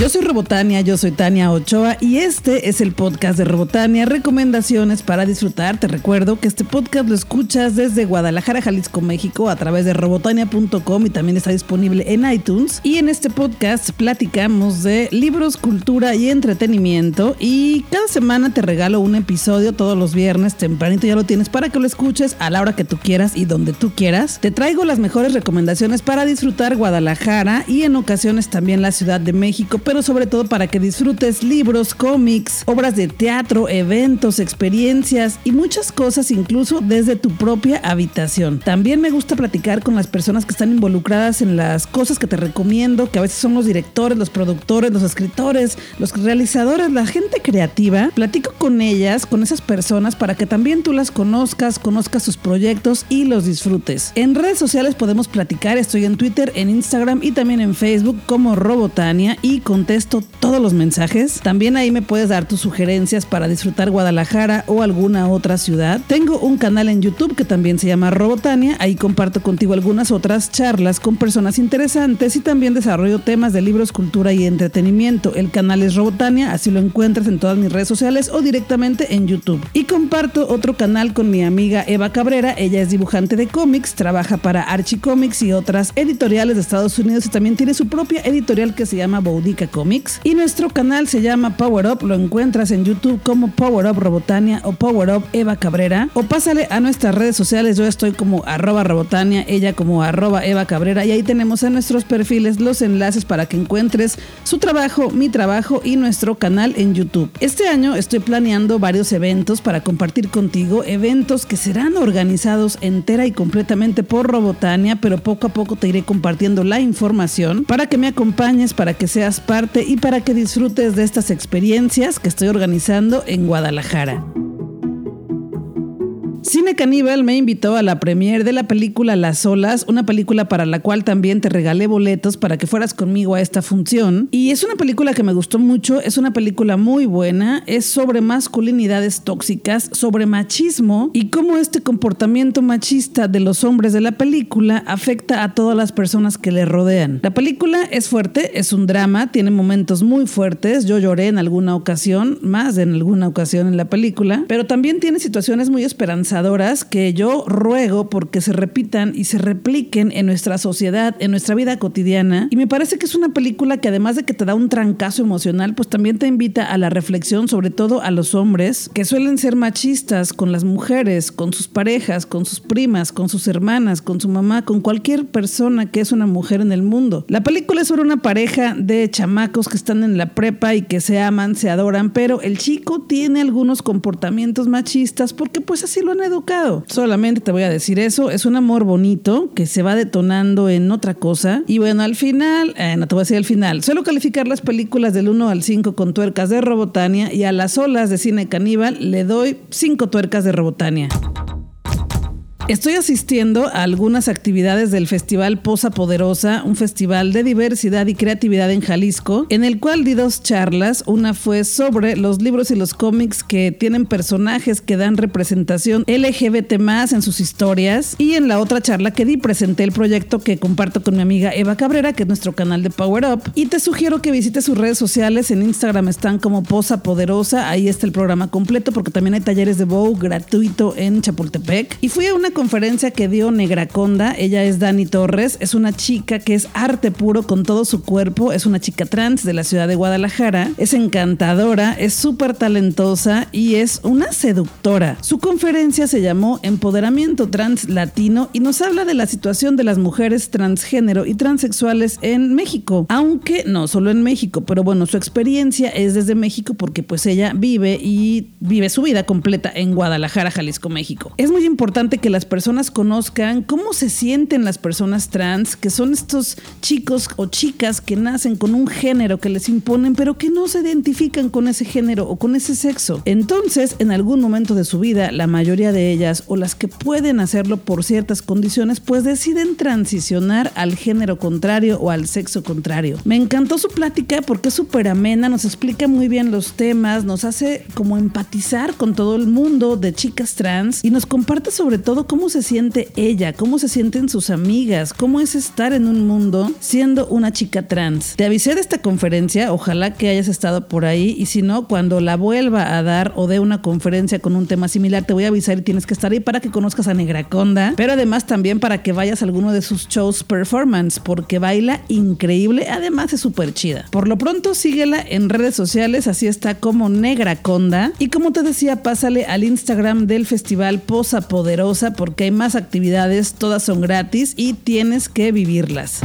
Yo soy Robotania, yo soy Tania Ochoa y este es el podcast de Robotania, recomendaciones para disfrutar. Te recuerdo que este podcast lo escuchas desde Guadalajara, Jalisco, México, a través de robotania.com y también está disponible en iTunes. Y en este podcast platicamos de libros, cultura y entretenimiento y cada semana te regalo un episodio todos los viernes, tempranito ya lo tienes para que lo escuches a la hora que tú quieras y donde tú quieras. Te traigo las mejores recomendaciones para disfrutar Guadalajara y en ocasiones también la Ciudad de México pero sobre todo para que disfrutes libros, cómics, obras de teatro, eventos, experiencias y muchas cosas incluso desde tu propia habitación. También me gusta platicar con las personas que están involucradas en las cosas que te recomiendo, que a veces son los directores, los productores, los escritores, los realizadores, la gente creativa. Platico con ellas, con esas personas para que también tú las conozcas, conozcas sus proyectos y los disfrutes. En redes sociales podemos platicar, estoy en Twitter, en Instagram y también en Facebook como Robotania y con contesto todos los mensajes. También ahí me puedes dar tus sugerencias para disfrutar Guadalajara o alguna otra ciudad. Tengo un canal en YouTube que también se llama Robotania. Ahí comparto contigo algunas otras charlas con personas interesantes y también desarrollo temas de libros, cultura y entretenimiento. El canal es Robotania, así lo encuentras en todas mis redes sociales o directamente en YouTube. Y comparto otro canal con mi amiga Eva Cabrera. Ella es dibujante de cómics, trabaja para Archie Comics y otras editoriales de Estados Unidos y también tiene su propia editorial que se llama Boudica Comics. Y nuestro canal se llama Power Up, lo encuentras en YouTube como Power Up Robotania o Power Up Eva Cabrera. O pásale a nuestras redes sociales, yo estoy como arroba Robotania, ella como arroba Eva Cabrera. Y ahí tenemos en nuestros perfiles los enlaces para que encuentres su trabajo, mi trabajo y nuestro canal en YouTube. Este año estoy planeando varios eventos para compartir contigo, eventos que serán organizados entera y completamente por Robotania, pero poco a poco te iré compartiendo la información para que me acompañes, para que seas parte y para que disfrutes de estas experiencias que estoy organizando en Guadalajara. Cine Caníbal me invitó a la premiere de la película Las Olas, una película para la cual también te regalé boletos para que fueras conmigo a esta función. Y es una película que me gustó mucho, es una película muy buena, es sobre masculinidades tóxicas, sobre machismo y cómo este comportamiento machista de los hombres de la película afecta a todas las personas que le rodean. La película es fuerte, es un drama, tiene momentos muy fuertes, yo lloré en alguna ocasión, más de en alguna ocasión en la película, pero también tiene situaciones muy esperanzadas que yo ruego porque se repitan y se repliquen en nuestra sociedad, en nuestra vida cotidiana. Y me parece que es una película que además de que te da un trancazo emocional, pues también te invita a la reflexión, sobre todo a los hombres, que suelen ser machistas con las mujeres, con sus parejas, con sus primas, con sus hermanas, con su mamá, con cualquier persona que es una mujer en el mundo. La película es sobre una pareja de chamacos que están en la prepa y que se aman, se adoran, pero el chico tiene algunos comportamientos machistas porque pues así lo han educado. Solamente te voy a decir eso. Es un amor bonito que se va detonando en otra cosa. Y bueno, al final, eh, no te voy a decir al final. Suelo calificar las películas del 1 al 5 con tuercas de Robotania y a las olas de cine caníbal le doy 5 tuercas de Robotania. Estoy asistiendo a algunas actividades del Festival Posa Poderosa, un festival de diversidad y creatividad en Jalisco, en el cual di dos charlas. Una fue sobre los libros y los cómics que tienen personajes que dan representación LGBT más en sus historias. Y en la otra charla que di presenté el proyecto que comparto con mi amiga Eva Cabrera, que es nuestro canal de Power Up. Y te sugiero que visites sus redes sociales. En Instagram están como Posa Poderosa. Ahí está el programa completo porque también hay talleres de bow gratuito en Chapultepec. Y fui a una conferencia que dio Negraconda. Ella es Dani Torres, es una chica que es arte puro con todo su cuerpo, es una chica trans de la ciudad de Guadalajara, es encantadora, es súper talentosa y es una seductora. Su conferencia se llamó Empoderamiento Trans Latino y nos habla de la situación de las mujeres transgénero y transexuales en México, aunque no solo en México, pero bueno, su experiencia es desde México porque pues ella vive y vive su vida completa en Guadalajara, Jalisco, México. Es muy importante que las personas conozcan cómo se sienten las personas trans, que son estos chicos o chicas que nacen con un género que les imponen, pero que no se identifican con ese género o con ese sexo. Entonces, en algún momento de su vida, la mayoría de ellas o las que pueden hacerlo por ciertas condiciones, pues deciden transicionar al género contrario o al sexo contrario. Me encantó su plática porque es súper amena, nos explica muy bien los temas, nos hace como empatizar con todo el mundo de chicas trans y nos comparte sobre todo cómo se siente ella, cómo se sienten sus amigas, cómo es estar en un mundo siendo una chica trans. Te avisé de esta conferencia, ojalá que hayas estado por ahí y si no, cuando la vuelva a dar o dé una conferencia con un tema similar, te voy a avisar y tienes que estar ahí para que conozcas a Negraconda, pero además también para que vayas a alguno de sus shows performance, porque baila increíble, además es súper chida. Por lo pronto, síguela en redes sociales, así está como Negraconda. Y como te decía, pásale al Instagram del festival Posa Poderosa, porque hay más actividades, todas son gratis y tienes que vivirlas.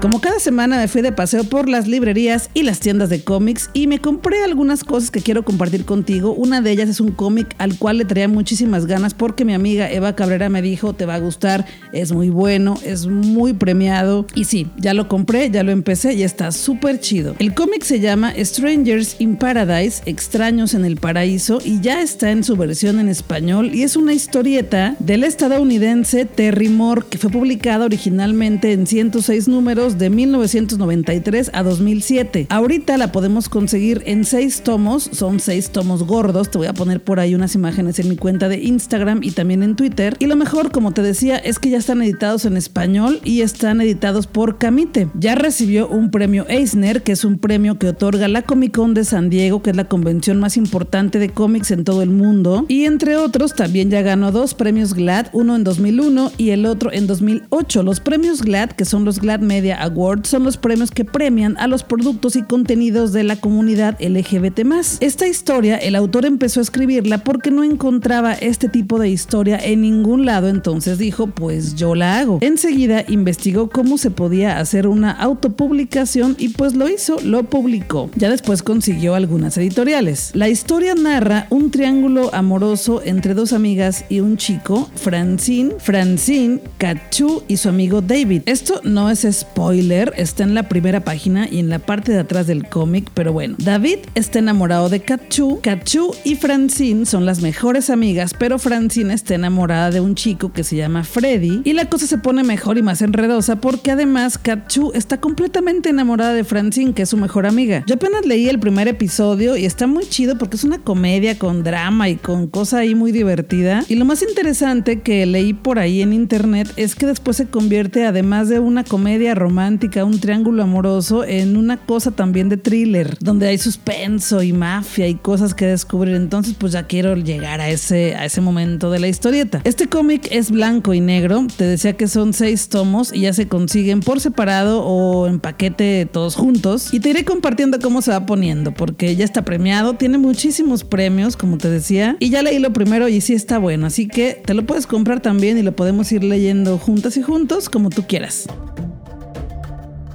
Como cada semana me fui de paseo por las librerías y las tiendas de cómics y me compré algunas cosas que quiero compartir contigo. Una de ellas es un cómic al cual le traía muchísimas ganas porque mi amiga Eva Cabrera me dijo, te va a gustar, es muy bueno, es muy premiado. Y sí, ya lo compré, ya lo empecé y está súper chido. El cómic se llama Strangers in Paradise, Extraños en el Paraíso, y ya está en su versión en español y es una historieta del estadounidense Terry Moore que fue publicada originalmente en 106 números de 1993 a 2007. Ahorita la podemos conseguir en seis tomos, son seis tomos gordos. Te voy a poner por ahí unas imágenes en mi cuenta de Instagram y también en Twitter. Y lo mejor, como te decía, es que ya están editados en español y están editados por Camite. Ya recibió un premio Eisner, que es un premio que otorga la Comic Con de San Diego, que es la convención más importante de cómics en todo el mundo. Y entre otros, también ya ganó dos premios GLAD, uno en 2001 y el otro en 2008. Los premios GLAD, que son los GLAD Media Awards son los premios que premian a los productos y contenidos de la comunidad LGBT. Esta historia, el autor empezó a escribirla porque no encontraba este tipo de historia en ningún lado, entonces dijo, pues yo la hago. Enseguida investigó cómo se podía hacer una autopublicación y pues lo hizo, lo publicó. Ya después consiguió algunas editoriales. La historia narra un triángulo amoroso entre dos amigas y un chico, Francine, Francine, Cachu y su amigo David. Esto no es spoiler spoiler, está en la primera página y en la parte de atrás del cómic, pero bueno, David está enamorado de Kachu, Kachu y Francine son las mejores amigas, pero Francine está enamorada de un chico que se llama Freddy y la cosa se pone mejor y más enredosa porque además Kachu está completamente enamorada de Francine, que es su mejor amiga. Yo apenas leí el primer episodio y está muy chido porque es una comedia con drama y con cosa ahí muy divertida. Y lo más interesante que leí por ahí en internet es que después se convierte, además de una comedia romántica, romántica, un triángulo amoroso, en una cosa también de thriller, donde hay suspenso y mafia y cosas que descubrir. Entonces, pues ya quiero llegar a ese, a ese momento de la historieta. Este cómic es blanco y negro. Te decía que son seis tomos y ya se consiguen por separado o en paquete todos juntos. Y te iré compartiendo cómo se va poniendo, porque ya está premiado, tiene muchísimos premios, como te decía. Y ya leí lo primero y sí está bueno. Así que te lo puedes comprar también y lo podemos ir leyendo juntas y juntos como tú quieras.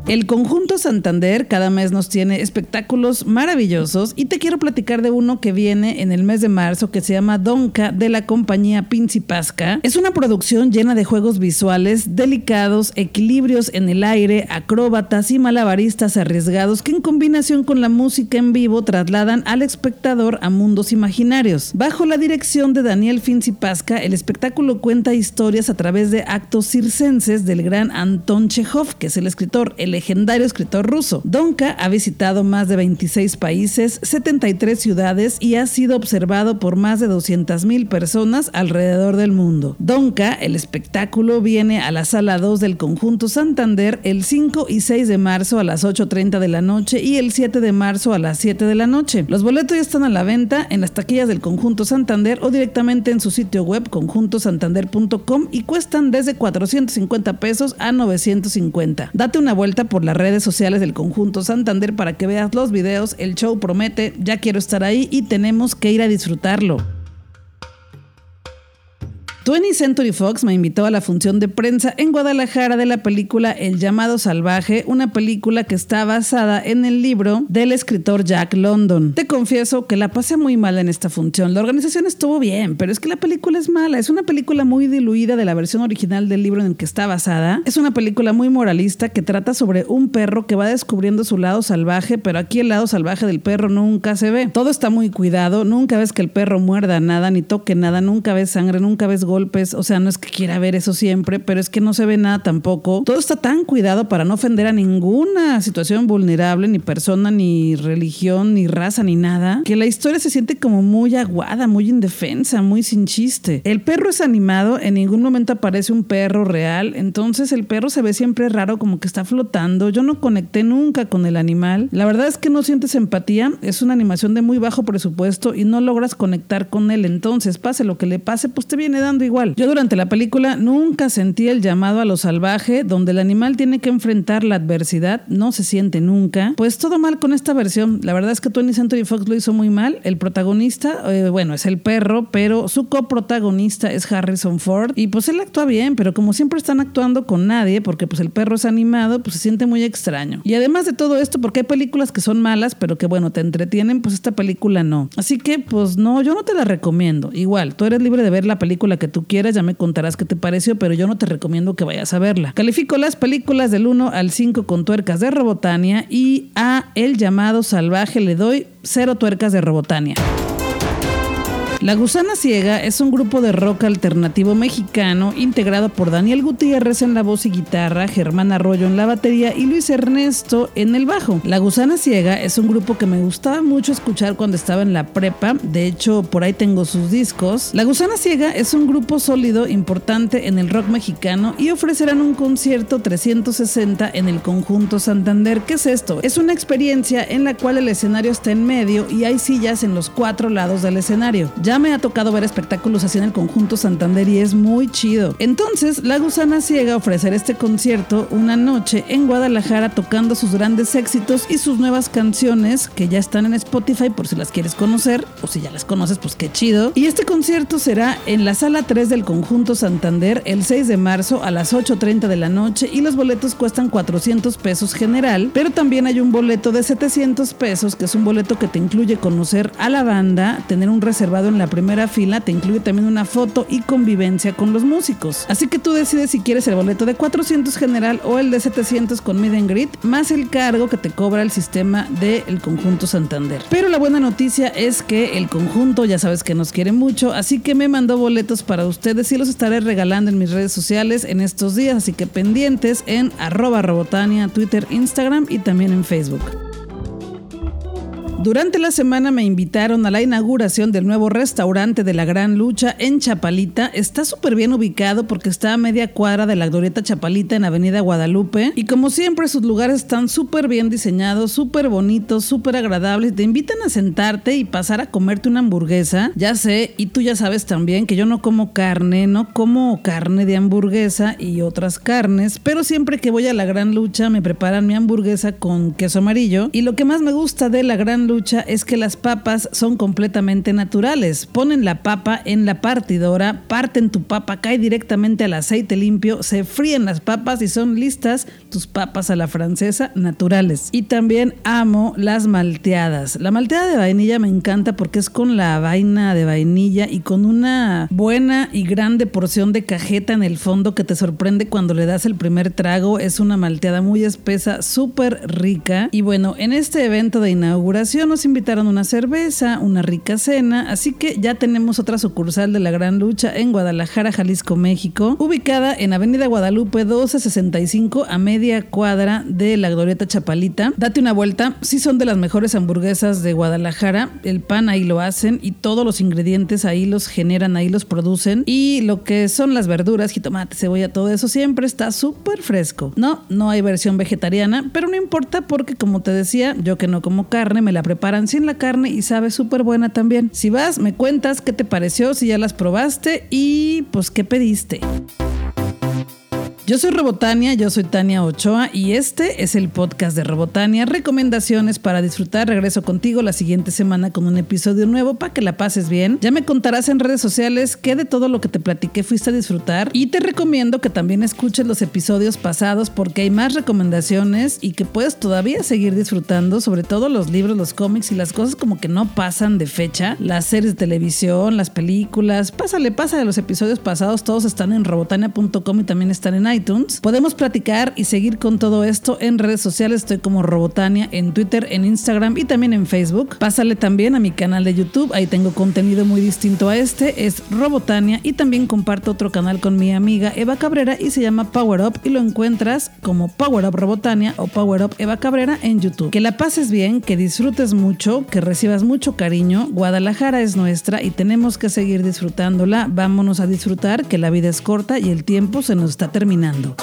El conjunto Santander cada mes nos tiene espectáculos maravillosos y te quiero platicar de uno que viene en el mes de marzo que se llama Donka de la compañía Pasca. Es una producción llena de juegos visuales delicados, equilibrios en el aire, acróbatas y malabaristas arriesgados que en combinación con la música en vivo trasladan al espectador a mundos imaginarios. Bajo la dirección de Daniel Pasca, el espectáculo cuenta historias a través de actos circenses del gran Anton Chekhov, que es el escritor, el legendario escritor ruso. Donka ha visitado más de 26 países, 73 ciudades y ha sido observado por más de 200.000 personas alrededor del mundo. Donka, el espectáculo, viene a la sala 2 del conjunto Santander el 5 y 6 de marzo a las 8.30 de la noche y el 7 de marzo a las 7 de la noche. Los boletos ya están a la venta en las taquillas del conjunto Santander o directamente en su sitio web conjuntosantander.com y cuestan desde 450 pesos a 950. Date una vuelta por las redes sociales del conjunto Santander para que veas los videos. El show promete, ya quiero estar ahí y tenemos que ir a disfrutarlo. 20th Century Fox me invitó a la función de prensa en Guadalajara de la película El llamado salvaje, una película que está basada en el libro del escritor Jack London. Te confieso que la pasé muy mal en esta función. La organización estuvo bien, pero es que la película es mala. Es una película muy diluida de la versión original del libro en el que está basada. Es una película muy moralista que trata sobre un perro que va descubriendo su lado salvaje, pero aquí el lado salvaje del perro nunca se ve. Todo está muy cuidado, nunca ves que el perro muerda nada ni toque nada, nunca ves sangre, nunca ves golpes. O sea, no es que quiera ver eso siempre, pero es que no se ve nada tampoco. Todo está tan cuidado para no ofender a ninguna situación vulnerable, ni persona, ni religión, ni raza, ni nada, que la historia se siente como muy aguada, muy indefensa, muy sin chiste. El perro es animado, en ningún momento aparece un perro real, entonces el perro se ve siempre raro, como que está flotando. Yo no conecté nunca con el animal. La verdad es que no sientes empatía, es una animación de muy bajo presupuesto y no logras conectar con él. Entonces, pase lo que le pase, pues te viene dando igual. Yo durante la película nunca sentí el llamado a lo salvaje, donde el animal tiene que enfrentar la adversidad, no se siente nunca. Pues todo mal con esta versión. La verdad es que Tony Century Fox lo hizo muy mal. El protagonista, eh, bueno, es el perro, pero su coprotagonista es Harrison Ford y pues él actúa bien, pero como siempre están actuando con nadie, porque pues el perro es animado, pues se siente muy extraño. Y además de todo esto, porque hay películas que son malas, pero que bueno, te entretienen, pues esta película no. Así que pues no, yo no te la recomiendo. Igual, tú eres libre de ver la película que tú quieras, ya me contarás qué te pareció, pero yo no te recomiendo que vayas a verla. Califico las películas del 1 al 5 con tuercas de Robotania y a El llamado salvaje le doy 0 tuercas de Robotania. La Gusana Ciega es un grupo de rock alternativo mexicano integrado por Daniel Gutiérrez en la voz y guitarra, Germán Arroyo en la batería y Luis Ernesto en el bajo. La Gusana Ciega es un grupo que me gustaba mucho escuchar cuando estaba en la prepa, de hecho por ahí tengo sus discos. La Gusana Ciega es un grupo sólido, importante en el rock mexicano y ofrecerán un concierto 360 en el conjunto Santander. ¿Qué es esto? Es una experiencia en la cual el escenario está en medio y hay sillas en los cuatro lados del escenario. Ya me ha tocado ver espectáculos así en el conjunto Santander y es muy chido. Entonces, La Gusana Ciega ofrecerá este concierto una noche en Guadalajara tocando sus grandes éxitos y sus nuevas canciones que ya están en Spotify por si las quieres conocer o si ya las conoces, pues qué chido. Y este concierto será en la sala 3 del conjunto Santander el 6 de marzo a las 8.30 de la noche y los boletos cuestan 400 pesos general, pero también hay un boleto de 700 pesos que es un boleto que te incluye conocer a la banda, tener un reservado en la primera fila te incluye también una foto y convivencia con los músicos. Así que tú decides si quieres el boleto de 400 general o el de 700 con Mid and más el cargo que te cobra el sistema del conjunto Santander. Pero la buena noticia es que el conjunto ya sabes que nos quiere mucho, así que me mandó boletos para ustedes y los estaré regalando en mis redes sociales en estos días, así que pendientes en arroba robotania, Twitter, Instagram y también en Facebook. Durante la semana me invitaron a la inauguración del nuevo restaurante de la Gran Lucha en Chapalita. Está súper bien ubicado porque está a media cuadra de la Glorieta Chapalita en Avenida Guadalupe. Y como siempre, sus lugares están súper bien diseñados, súper bonitos, súper agradables. Te invitan a sentarte y pasar a comerte una hamburguesa. Ya sé, y tú ya sabes también que yo no como carne, no como carne de hamburguesa y otras carnes, pero siempre que voy a la Gran Lucha me preparan mi hamburguesa con queso amarillo. Y lo que más me gusta de la Gran Lucha es que las papas son completamente naturales. Ponen la papa en la partidora, parten tu papa, cae directamente al aceite limpio, se fríen las papas y son listas tus papas a la francesa naturales. Y también amo las malteadas. La malteada de vainilla me encanta porque es con la vaina de vainilla y con una buena y grande porción de cajeta en el fondo que te sorprende cuando le das el primer trago. Es una malteada muy espesa, súper rica. Y bueno, en este evento de inauguración nos invitaron una cerveza, una rica cena, así que ya tenemos otra sucursal de la Gran Lucha en Guadalajara, Jalisco, México, ubicada en Avenida Guadalupe 1265 a media cuadra de la Glorieta Chapalita. Date una vuelta, sí son de las mejores hamburguesas de Guadalajara, el pan ahí lo hacen y todos los ingredientes ahí los generan, ahí los producen y lo que son las verduras, jitomate, cebolla, todo eso siempre está súper fresco. No, no hay versión vegetariana, pero no importa porque como te decía, yo que no como carne, me la preparan sin la carne y sabe súper buena también. Si vas, me cuentas qué te pareció, si ya las probaste y pues qué pediste. Yo soy Robotania, yo soy Tania Ochoa y este es el podcast de Robotania. Recomendaciones para disfrutar. Regreso contigo la siguiente semana con un episodio nuevo para que la pases bien. Ya me contarás en redes sociales qué de todo lo que te platiqué fuiste a disfrutar y te recomiendo que también escuches los episodios pasados porque hay más recomendaciones y que puedes todavía seguir disfrutando, sobre todo los libros, los cómics y las cosas como que no pasan de fecha. Las series de televisión, las películas. Pásale, pasa de los episodios pasados, todos están en robotania.com y también están en iTunes. Podemos platicar y seguir con todo esto en redes sociales. Estoy como Robotania en Twitter, en Instagram y también en Facebook. Pásale también a mi canal de YouTube. Ahí tengo contenido muy distinto a este. Es Robotania y también comparto otro canal con mi amiga Eva Cabrera y se llama Power Up y lo encuentras como Power Up Robotania o Power Up Eva Cabrera en YouTube. Que la pases bien, que disfrutes mucho, que recibas mucho cariño. Guadalajara es nuestra y tenemos que seguir disfrutándola. Vámonos a disfrutar que la vida es corta y el tiempo se nos está terminando. Fernando.